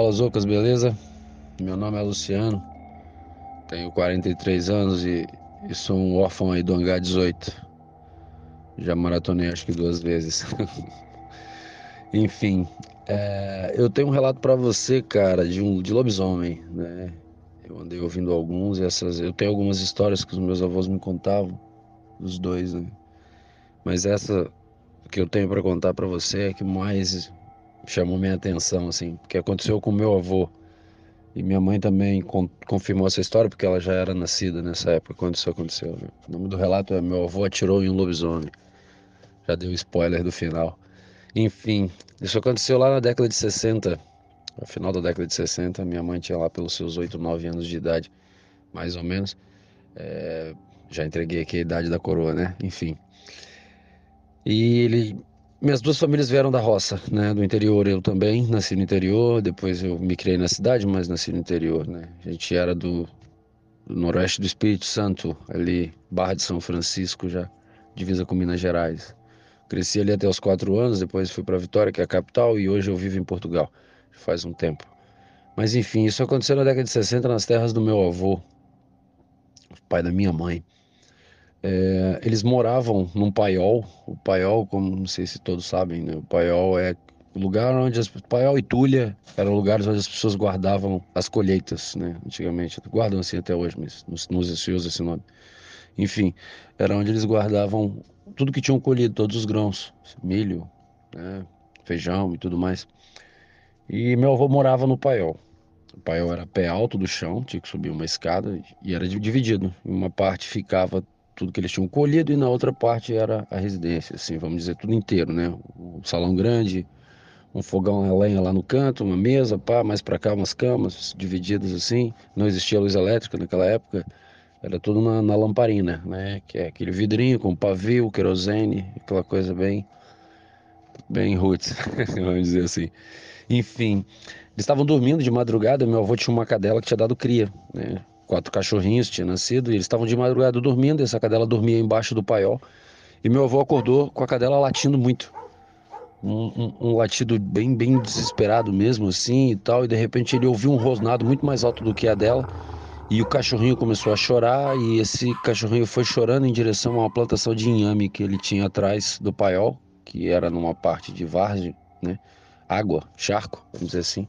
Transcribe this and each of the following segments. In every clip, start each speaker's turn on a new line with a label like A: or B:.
A: Fala Zocas, beleza? Meu nome é Luciano, tenho 43 anos e, e sou um órfão aí do Hangar 18. Já maratonei acho que duas vezes. Enfim, é, eu tenho um relato para você, cara, de um de lobisomem, né? Eu andei ouvindo alguns e essas, eu tenho algumas histórias que os meus avós me contavam, os dois, né? Mas essa que eu tenho para contar para você é que mais chamou minha atenção, assim, porque aconteceu com meu avô. E minha mãe também con confirmou essa história, porque ela já era nascida nessa época quando isso aconteceu. O nome do relato é Meu avô atirou em um lobisomem. Já deu spoiler do final. Enfim, isso aconteceu lá na década de 60. No final da década de 60, minha mãe tinha lá pelos seus 8, 9 anos de idade, mais ou menos. É, já entreguei aqui a idade da coroa, né? Enfim. E ele minhas duas famílias vieram da roça, né, do interior. Eu também nasci no interior, depois eu me criei na cidade, mas nasci no interior, né. A gente era do, do noroeste do Espírito Santo, ali, Barra de São Francisco já, divisa com Minas Gerais. Cresci ali até os quatro anos, depois fui para Vitória, que é a capital, e hoje eu vivo em Portugal, faz um tempo. Mas enfim, isso aconteceu na década de 60 nas terras do meu avô, pai da minha mãe. É, eles moravam num paiol. O paiol, como não sei se todos sabem, né? o paiol é o lugar onde as paiol e tulha eram lugares onde as pessoas guardavam as colheitas, né? Antigamente guardam assim até hoje, mas não, se usa esse nome. Enfim, era onde eles guardavam tudo que tinham colhido, todos os grãos, milho, né? feijão e tudo mais. E meu avô morava no paiol. O paiol era pé alto do chão, tinha que subir uma escada e era dividido. Uma parte ficava tudo que eles tinham colhido e na outra parte era a residência, assim, vamos dizer, tudo inteiro, né? Um salão grande, um fogão a lenha lá no canto, uma mesa, pá, mais para cá umas camas divididas assim. Não existia luz elétrica naquela época, era tudo na, na lamparina, né? Que é aquele vidrinho com pavio, querosene, aquela coisa bem, bem roots, vamos dizer assim. Enfim, eles estavam dormindo de madrugada. Meu avô tinha uma cadela que tinha dado cria, né? Quatro cachorrinhos tinham nascido e eles estavam de madrugada dormindo, essa cadela dormia embaixo do paiol. E meu avô acordou com a cadela latindo muito. Um, um, um, latido bem, bem desesperado mesmo, assim e tal. E de repente ele ouviu um rosnado muito mais alto do que a dela. E o cachorrinho começou a chorar. E esse cachorrinho foi chorando em direção a uma plantação de inhame que ele tinha atrás do paiol, que era numa parte de várzea, né? Água, charco, vamos dizer assim.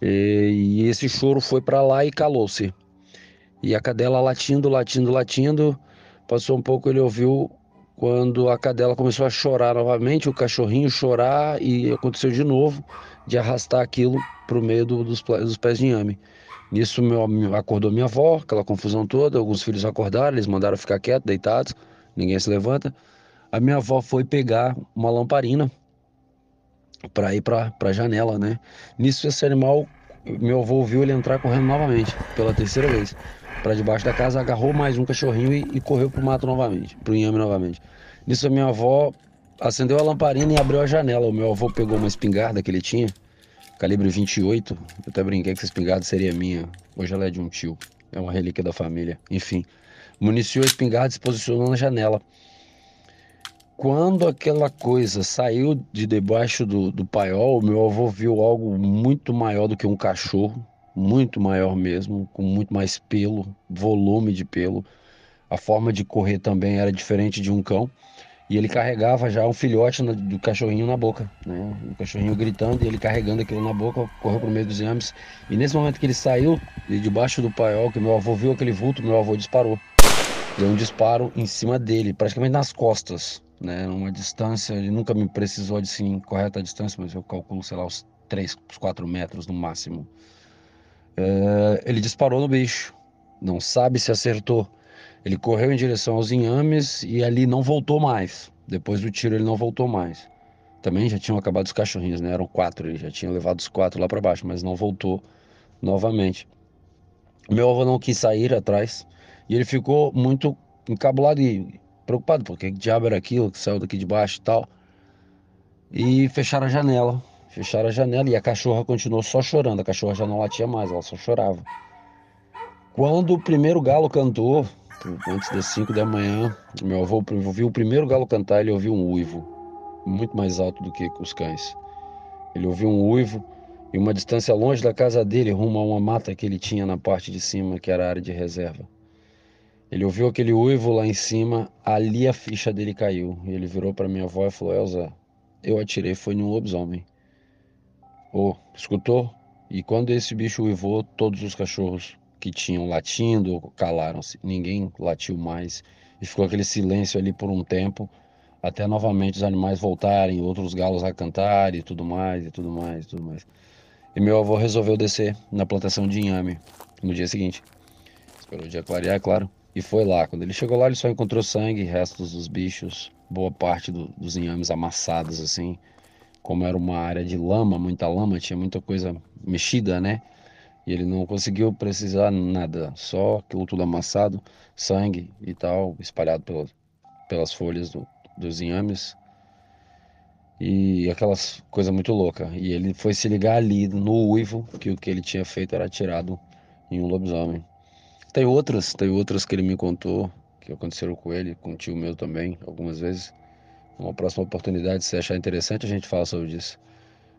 A: E, e esse choro foi para lá e calou-se. E a cadela latindo, latindo, latindo. Passou um pouco, ele ouviu quando a cadela começou a chorar novamente, o cachorrinho chorar e aconteceu de novo de arrastar aquilo para o meio do, dos, dos, pés de inhame. Nisso meu, acordou minha avó, aquela confusão toda, alguns filhos acordaram, eles mandaram ficar quietos, deitados, ninguém se levanta. A minha avó foi pegar uma lamparina para ir para a janela, né? Nisso esse animal, meu avô ouviu ele entrar correndo novamente, pela terceira vez para debaixo da casa, agarrou mais um cachorrinho e, e correu pro mato novamente, pro inhame novamente. Nisso a minha avó acendeu a lamparina e abriu a janela. O meu avô pegou uma espingarda que ele tinha, calibre 28. Eu até brinquei que essa espingarda seria minha. Hoje ela é de um tio. É uma relíquia da família. Enfim, municiou a espingarda e se posicionou na janela. Quando aquela coisa saiu de debaixo do, do paiol, meu avô viu algo muito maior do que um cachorro muito maior mesmo, com muito mais pelo, volume de pelo. A forma de correr também era diferente de um cão. E ele carregava já um filhote do cachorrinho na boca, né? O cachorrinho gritando e ele carregando aquilo na boca, correu para o meio dos inhames. E nesse momento que ele saiu de debaixo do paiol, que meu avô viu aquele vulto, meu avô disparou. Deu um disparo em cima dele, praticamente nas costas, né? Uma distância, ele nunca me precisou de sim correta distância, mas eu calculo, sei lá, uns 3, 4 metros no máximo. É, ele disparou no bicho, não sabe se acertou. Ele correu em direção aos inhames e ali não voltou mais. Depois do tiro, ele não voltou mais. Também já tinham acabado os cachorrinhos, né? Eram quatro, ele já tinha levado os quatro lá para baixo, mas não voltou novamente. Meu avô não quis sair atrás e ele ficou muito encabulado e preocupado, porque que diabo era aquilo que saiu daqui de baixo e tal. E fecharam a janela. Fecharam a janela e a cachorra continuou só chorando. A cachorra já não latia mais, ela só chorava. Quando o primeiro galo cantou, antes das 5 da manhã, meu avô ouviu o primeiro galo cantar, ele ouviu um uivo, muito mais alto do que os cães. Ele ouviu um uivo e uma distância longe da casa dele, rumo a uma mata que ele tinha na parte de cima, que era a área de reserva. Ele ouviu aquele uivo lá em cima, ali a ficha dele caiu. E ele virou para minha avó e falou: Elza, eu atirei, foi num lobisomem. Oh, escutou? E quando esse bicho uivou, todos os cachorros que tinham latindo calaram-se. Ninguém latiu mais. E ficou aquele silêncio ali por um tempo, até novamente os animais voltarem, outros galos a cantar e tudo mais, e tudo mais, e tudo mais. E meu avô resolveu descer na plantação de inhame no dia seguinte. Esperou o dia clarear, é claro. E foi lá. Quando ele chegou lá, ele só encontrou sangue, restos dos bichos, boa parte do, dos inhames amassados, assim. Como era uma área de lama, muita lama, tinha muita coisa mexida, né? E ele não conseguiu precisar nada, só aquilo tudo amassado, sangue e tal, espalhado pelas, folhas do, dos inhames. E aquelas coisa muito louca. E ele foi se ligar ali no uivo que o que ele tinha feito era atirado em um lobisomem. Tem outras, tem outras que ele me contou que aconteceram com ele, com tio meu também, algumas vezes. Uma próxima oportunidade, se achar interessante, a gente fala sobre isso.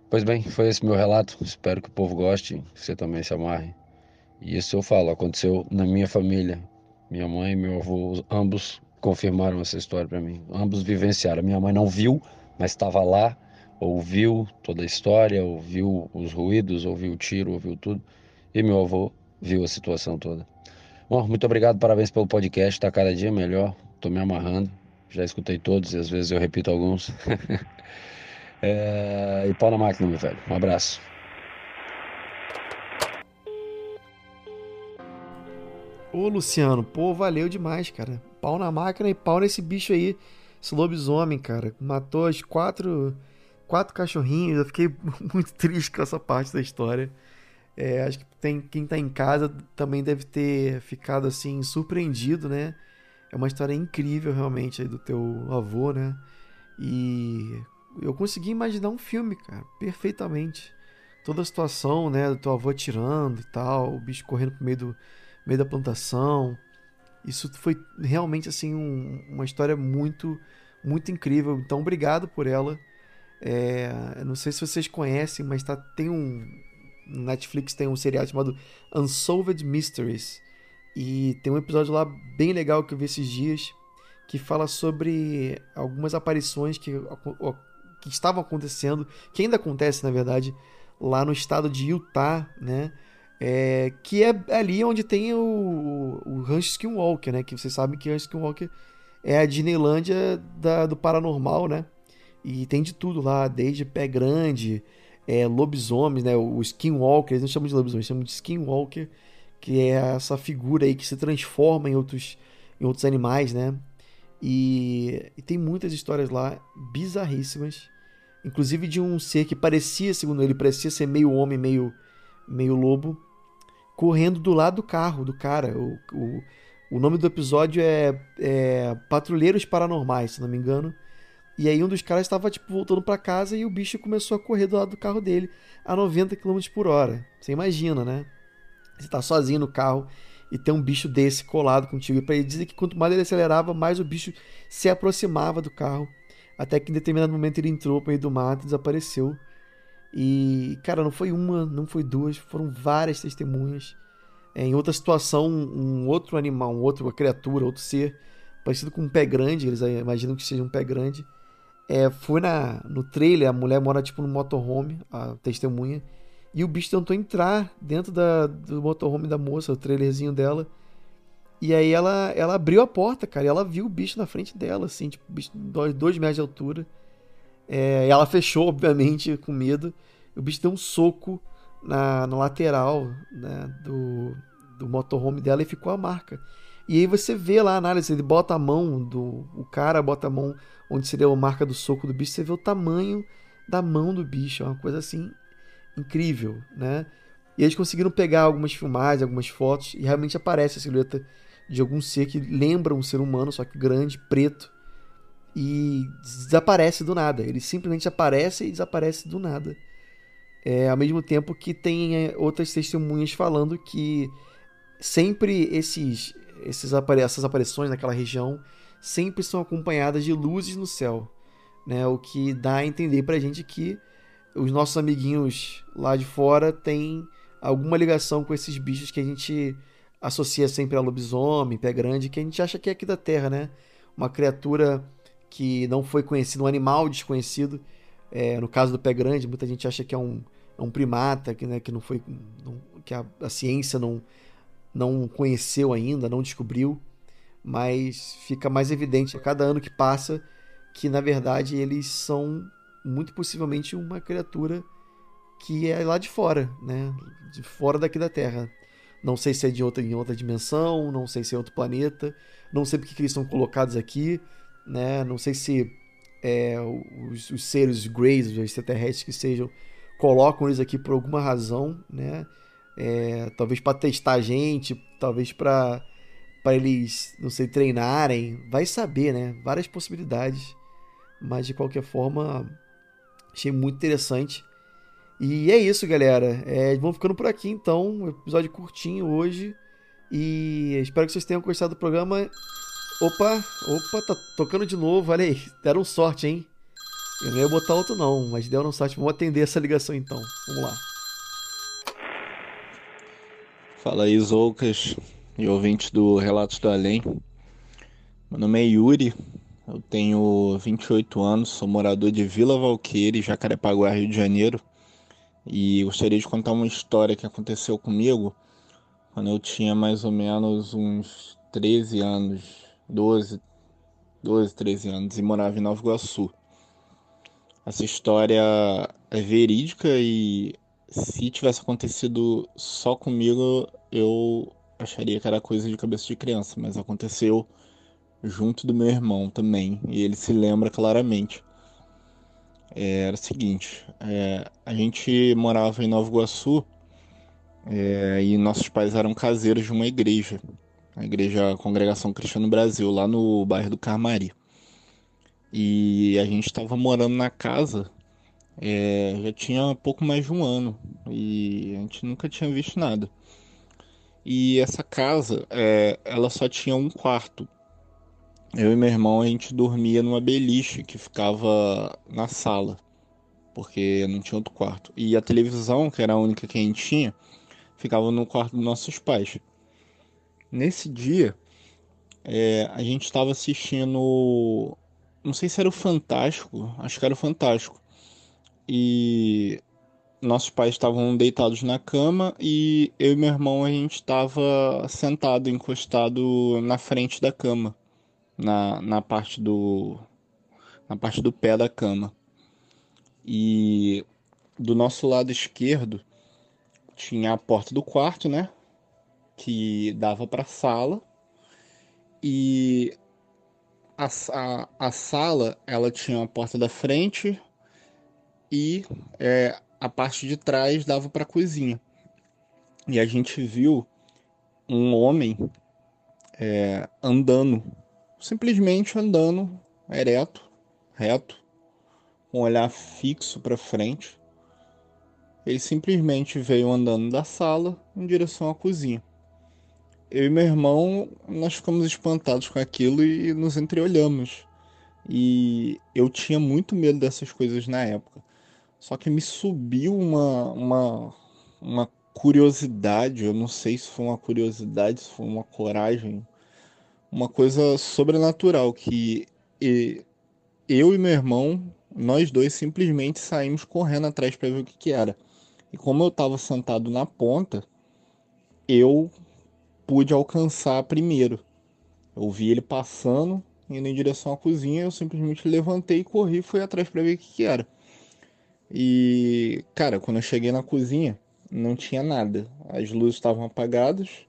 A: Pois bem, foi esse meu relato. Espero que o povo goste, que você também se amarre. E isso eu falo, aconteceu na minha família. Minha mãe e meu avô, ambos confirmaram essa história para mim. Ambos vivenciaram. Minha mãe não viu, mas estava lá, ouviu toda a história, ouviu os ruídos, ouviu o tiro, ouviu tudo. E meu avô viu a situação toda. Bom, muito obrigado, parabéns pelo podcast, está cada dia melhor, estou me amarrando, já escutei todos e às vezes eu repito alguns. é... E pau na máquina, meu velho. Um abraço.
B: Ô Luciano, pô, valeu demais, cara. Pau na máquina e pau nesse bicho aí, esse lobisomem, cara. Matou as quatro, quatro cachorrinhos. Eu fiquei muito triste com essa parte da história. É, acho que tem, quem tá em casa também deve ter ficado assim surpreendido, né? É uma história incrível realmente do teu avô, né? E eu consegui imaginar um filme, cara, perfeitamente. Toda a situação, né, do teu avô atirando e tal, o bicho correndo pro meio, do, meio da plantação. Isso foi realmente assim um, uma história muito, muito incrível. Então, obrigado por ela. É, não sei se vocês conhecem, mas tá, tem um, Netflix tem um seriado chamado Unsolved Mysteries. E tem um episódio lá bem legal que eu vi esses dias que fala sobre algumas aparições que, que estavam acontecendo, que ainda acontece na verdade, lá no estado de Utah, né? É, que é ali onde tem o, o Rancho Skinwalker, né? Que vocês sabem que Rancho Skinwalker é a Disneylândia da, do paranormal, né? E tem de tudo lá, desde pé grande, é, lobisomens, né? O Skinwalker, eles não chamam de lobisomem, eles chamam de Skinwalker, que é essa figura aí que se transforma em outros, em outros animais, né? E, e tem muitas histórias lá bizarríssimas, inclusive de um ser que parecia, segundo ele, parecia ser meio homem, meio, meio lobo, correndo do lado do carro do cara. O, o, o nome do episódio é, é Patrulheiros Paranormais, se não me engano. E aí um dos caras estava tipo voltando para casa e o bicho começou a correr do lado do carro dele a 90 km por hora. Você imagina, né? Você tá sozinho no carro e tem um bicho desse colado contigo. E para ele dizer que quanto mais ele acelerava, mais o bicho se aproximava do carro. Até que em determinado momento ele entrou para meio do mato e desapareceu. E, cara, não foi uma, não foi duas, foram várias testemunhas. É, em outra situação, um outro animal, um outro, uma criatura, outro ser, parecido com um pé grande, eles imaginam que seja um pé grande, é, foi na, no trailer, a mulher mora tipo no motorhome, a testemunha, e o bicho tentou entrar dentro da, do motorhome da moça, o trailerzinho dela. E aí ela, ela abriu a porta, cara, e ela viu o bicho na frente dela, assim, tipo, bicho dois, dois metros de altura. É, ela fechou, obviamente, com medo. O bicho deu um soco na, na lateral né, do, do motorhome dela e ficou a marca. E aí você vê lá a análise, ele bota a mão do. O cara bota a mão onde seria a marca do soco do bicho, você vê o tamanho da mão do bicho. É uma coisa assim incrível, né? E eles conseguiram pegar algumas filmagens, algumas fotos, e realmente aparece a silhueta de algum ser que lembra um ser humano, só que grande, preto, e desaparece do nada. Ele simplesmente aparece e desaparece do nada. É, ao mesmo tempo que tem é, outras testemunhas falando que sempre esses, esses apare essas aparições naquela região sempre são acompanhadas de luzes no céu, né? O que dá a entender pra gente que os nossos amiguinhos lá de fora têm alguma ligação com esses bichos que a gente associa sempre a lobisomem, pé grande, que a gente acha que é aqui da Terra, né? Uma criatura que não foi conhecida, um animal desconhecido. É, no caso do pé grande, muita gente acha que é um, é um primata, que, né, que não foi. Não, que a, a ciência não, não conheceu ainda, não descobriu. Mas fica mais evidente a cada ano que passa que, na verdade, eles são muito possivelmente uma criatura que é lá de fora, né? De fora daqui da Terra. Não sei se é de outra, em outra dimensão, não sei se é outro planeta, não sei porque que eles são colocados aqui, né? Não sei se é, os, os, seres greys, os extraterrestres que sejam, colocam eles aqui por alguma razão, né? É, talvez para testar a gente, talvez para para eles, não sei, treinarem, vai saber, né? Várias possibilidades, mas de qualquer forma, achei muito interessante e é isso, galera. É, vamos ficando por aqui então. Episódio curtinho hoje. E espero que vocês tenham gostado do programa. Opa, opa, tá tocando de novo. Olha aí, deram sorte, hein? Eu não ia botar outro não, mas deram sorte. Vamos atender essa ligação então. Vamos lá.
C: Fala aí, Zoucas e ouvintes do Relatos do Além. Meu nome é Yuri, eu tenho 28 anos, sou morador de Vila Valqueire, Jacarepaguá, Rio de Janeiro. E gostaria de contar uma história que aconteceu comigo quando eu tinha mais ou menos uns 13 anos, 12, 12, 13 anos e morava em Nova Iguaçu. Essa história é verídica e se tivesse acontecido só comigo, eu acharia que era coisa de cabeça de criança, mas aconteceu junto do meu irmão também, e ele se lembra claramente. É, era o seguinte, é, a gente morava em Nova Iguaçu é, e nossos pais eram caseiros de uma igreja, a igreja Congregação Cristiana Brasil, lá no bairro do Carmari. E a gente estava morando na casa é, já tinha pouco mais de um ano e a gente nunca tinha visto nada. E essa casa, é, ela só tinha um quarto eu e meu irmão a gente dormia numa beliche que ficava na sala, porque não tinha outro quarto. E a televisão, que era a única que a gente tinha, ficava no quarto dos nossos pais. Nesse dia, é, a gente estava assistindo. Não sei se era o Fantástico, acho que era o Fantástico. E nossos pais estavam deitados na cama e eu e meu irmão a gente estava sentado, encostado na frente da cama na, na parte do na parte do pé da cama. E do nosso lado esquerdo tinha a porta do quarto, né? Que dava para a sala. E a, a, a, sala ela tinha a porta da frente e é, a parte de trás dava para a cozinha. E a gente viu um homem é, andando simplesmente andando ereto, reto, com um olhar fixo para frente. Ele simplesmente veio andando da sala em direção à cozinha. Eu e meu irmão, nós ficamos espantados com aquilo e nos entreolhamos. E eu tinha muito medo dessas coisas na época. Só que me subiu uma, uma, uma curiosidade, eu não sei se foi uma curiosidade, se foi uma coragem, uma coisa sobrenatural que eu e meu irmão, nós dois simplesmente saímos correndo atrás para ver o que, que era. E como eu estava sentado na ponta, eu pude alcançar primeiro. Eu vi ele passando, indo em direção à cozinha, eu simplesmente levantei e corri e fui atrás para ver o que, que era. E, cara, quando eu cheguei na cozinha, não tinha nada. As luzes estavam apagadas,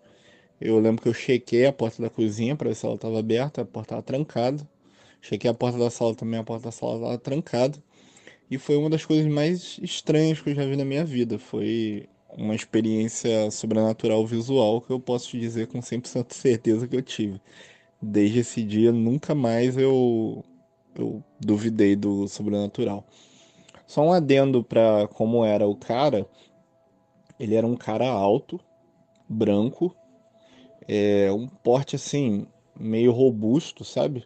C: eu lembro que eu chequei a porta da cozinha para ver se ela estava aberta, a porta estava trancada. Chequei a porta da sala também, a porta da sala estava trancada. E foi uma das coisas mais estranhas que eu já vi na minha vida. Foi uma experiência sobrenatural visual que eu posso te dizer com 100% de certeza que eu tive. Desde esse dia, nunca mais eu, eu duvidei do sobrenatural. Só um adendo para como era o cara. Ele era um cara alto, branco, é, um porte assim, meio robusto, sabe?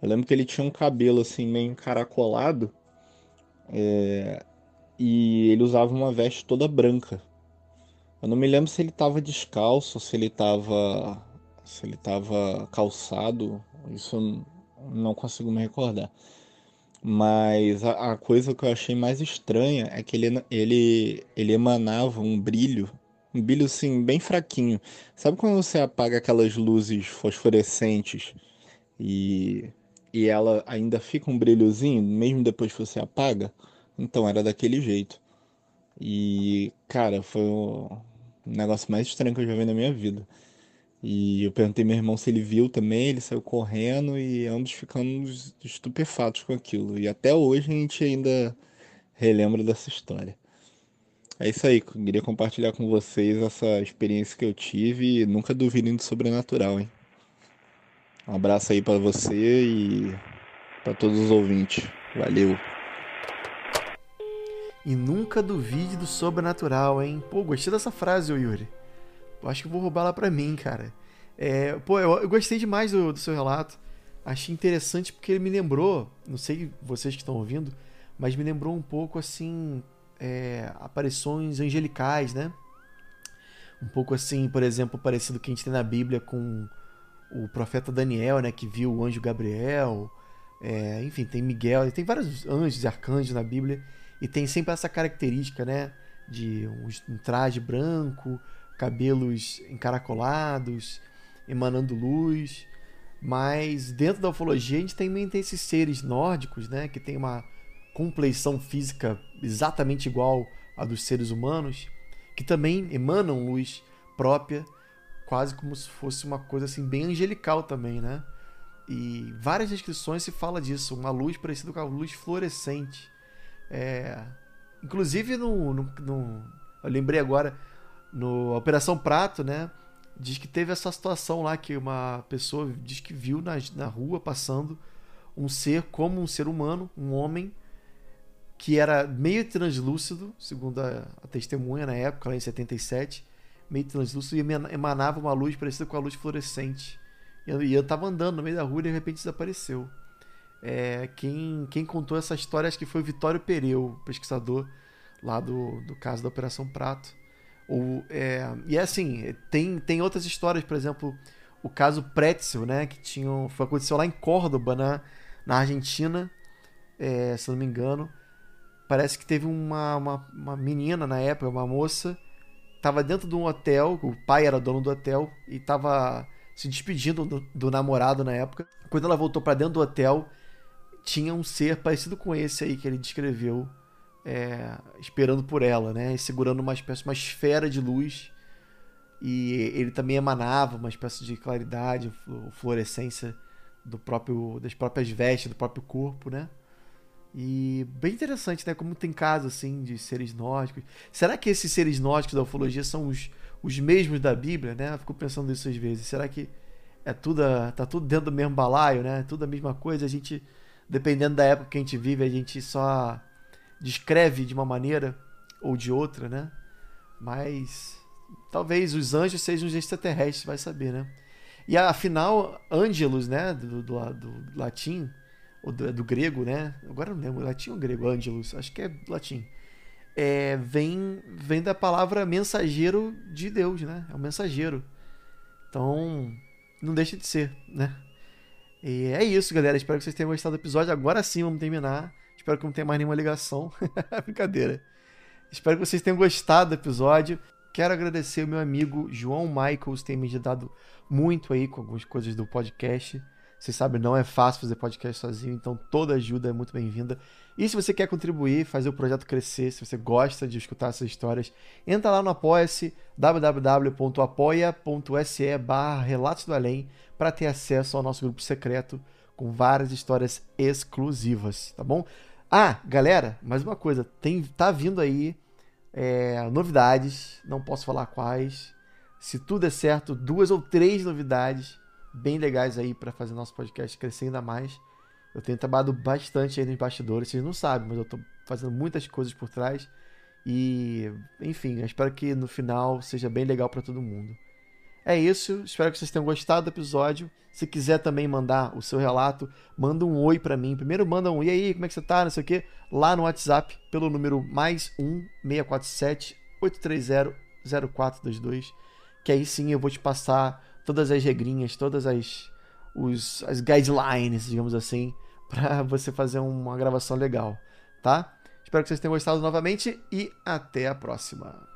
C: Eu lembro que ele tinha um cabelo assim, meio encaracolado. É, e ele usava uma veste toda branca. Eu não me lembro se ele estava descalço, se ele estava se ele estava calçado, isso eu não consigo me recordar. Mas a, a, coisa que eu achei mais estranha é que ele, ele, ele emanava um brilho, um brilho assim, bem fraquinho. Sabe quando você apaga aquelas luzes fosforescentes e, e ela ainda fica um brilhozinho, mesmo depois que você apaga? Então era daquele jeito. E, cara, foi o negócio mais estranho que eu já vi na minha vida. E eu perguntei meu irmão se ele viu também, ele saiu correndo e ambos ficamos estupefatos com aquilo. E até hoje a gente ainda relembra dessa história. É isso aí, queria compartilhar com vocês essa experiência que eu tive e nunca duvidem do sobrenatural, hein? Um abraço aí para você e para todos os ouvintes. Valeu.
B: E nunca duvide do sobrenatural, hein? Pô, gostei dessa frase, Yuri. Eu acho que vou roubar lá pra mim, cara. É, pô, eu, eu, gostei demais do, do, seu relato. Achei interessante porque ele me lembrou, não sei vocês que estão ouvindo, mas me lembrou um pouco assim, é, aparições angelicais, né? Um pouco assim, por exemplo, parecido que a gente tem na Bíblia com o profeta Daniel, né? Que viu o anjo Gabriel. É, enfim, tem Miguel, tem vários anjos e arcanjos na Bíblia. E tem sempre essa característica, né? De um, um traje branco, cabelos encaracolados, emanando luz. Mas dentro da ufologia a gente também tem esses seres nórdicos, né, que tem uma compleição física exatamente igual à dos seres humanos, que também emanam luz própria, quase como se fosse uma coisa assim bem angelical também, né? E várias descrições se fala disso, uma luz parecida com a luz fluorescente. É... Inclusive no, no, no, eu lembrei agora no Operação Prato, né? Diz que teve essa situação lá que uma pessoa diz que viu na, na rua passando um ser como um ser humano, um homem que era meio translúcido, segundo a, a testemunha na época, lá em 77, meio translúcido e emanava uma luz parecida com a luz fluorescente. E eu, eu tava andando no meio da rua e de repente desapareceu. É, quem, quem contou essa história acho que foi o Vitório Pereu, pesquisador lá do, do caso da Operação Prato. Ou, é, e é assim, tem, tem outras histórias, por exemplo, o caso Pretzel, né? Que tinha, foi, aconteceu lá em Córdoba, na, na Argentina, é, se não me engano. Parece que teve uma, uma, uma menina na época, uma moça, estava dentro de um hotel, o pai era dono do hotel, e estava se despedindo do, do, namorado na época. Quando ela voltou para dentro do hotel, tinha um ser parecido com esse aí que ele descreveu é, esperando por ela, né? E segurando uma espécie, uma esfera de luz. E ele também emanava uma espécie de claridade, fluorescência do próprio, das próprias vestes, do próprio corpo, né? E bem interessante, né? Como tem casos assim de seres nórdicos. Será que esses seres nórdicos da ufologia são os, os mesmos da Bíblia, né? Eu fico pensando nisso às vezes. Será que é tudo, tá tudo dentro do mesmo balaio, né? Tudo a mesma coisa. A gente, dependendo da época que a gente vive, a gente só descreve de uma maneira ou de outra, né? Mas talvez os anjos sejam os extraterrestres, vai saber, né? E afinal, Angelus, né, do, do, do latim, ou do, do, grego, né? Agora não lembro, latim ou grego, Angelus, acho que é latim. É, vem, vem da palavra mensageiro de Deus, né? É um mensageiro. Então, não deixa de ser, né? E é isso, galera. Espero que vocês tenham gostado do episódio. Agora sim, vamos terminar. Espero que não tenha mais nenhuma ligação. Brincadeira. Espero que vocês tenham gostado do episódio. Quero agradecer o meu amigo João Michaels, tem me ajudado muito aí com algumas coisas do podcast. Vocês sabem, não é fácil fazer podcast sozinho, então toda ajuda é muito bem-vinda. E se você quer contribuir, fazer o projeto crescer, se você gosta de escutar essas histórias, entra lá no Apoia-se, www.apoia.se barra Relatos do Além, para ter acesso ao nosso grupo secreto com várias histórias exclusivas, tá bom? Ah, galera, mais uma coisa, tem tá vindo aí é, novidades, não posso falar quais. Se tudo é certo, duas ou três novidades bem legais aí para fazer nosso podcast crescer ainda mais. Eu tenho trabalhado bastante aí nos bastidores, vocês não sabem, mas eu tô fazendo muitas coisas por trás. E, enfim, eu espero que no final seja bem legal para todo mundo. É isso, espero que vocês tenham gostado do episódio. Se quiser também mandar o seu relato, manda um oi para mim. Primeiro manda um e aí, como é que você tá, não sei o quê, lá no WhatsApp, pelo número mais 1 647 830 0422, que aí sim eu vou te passar todas as regrinhas, todas as os, as guidelines, digamos assim, para você fazer uma gravação legal, tá? Espero que vocês tenham gostado novamente e até a próxima.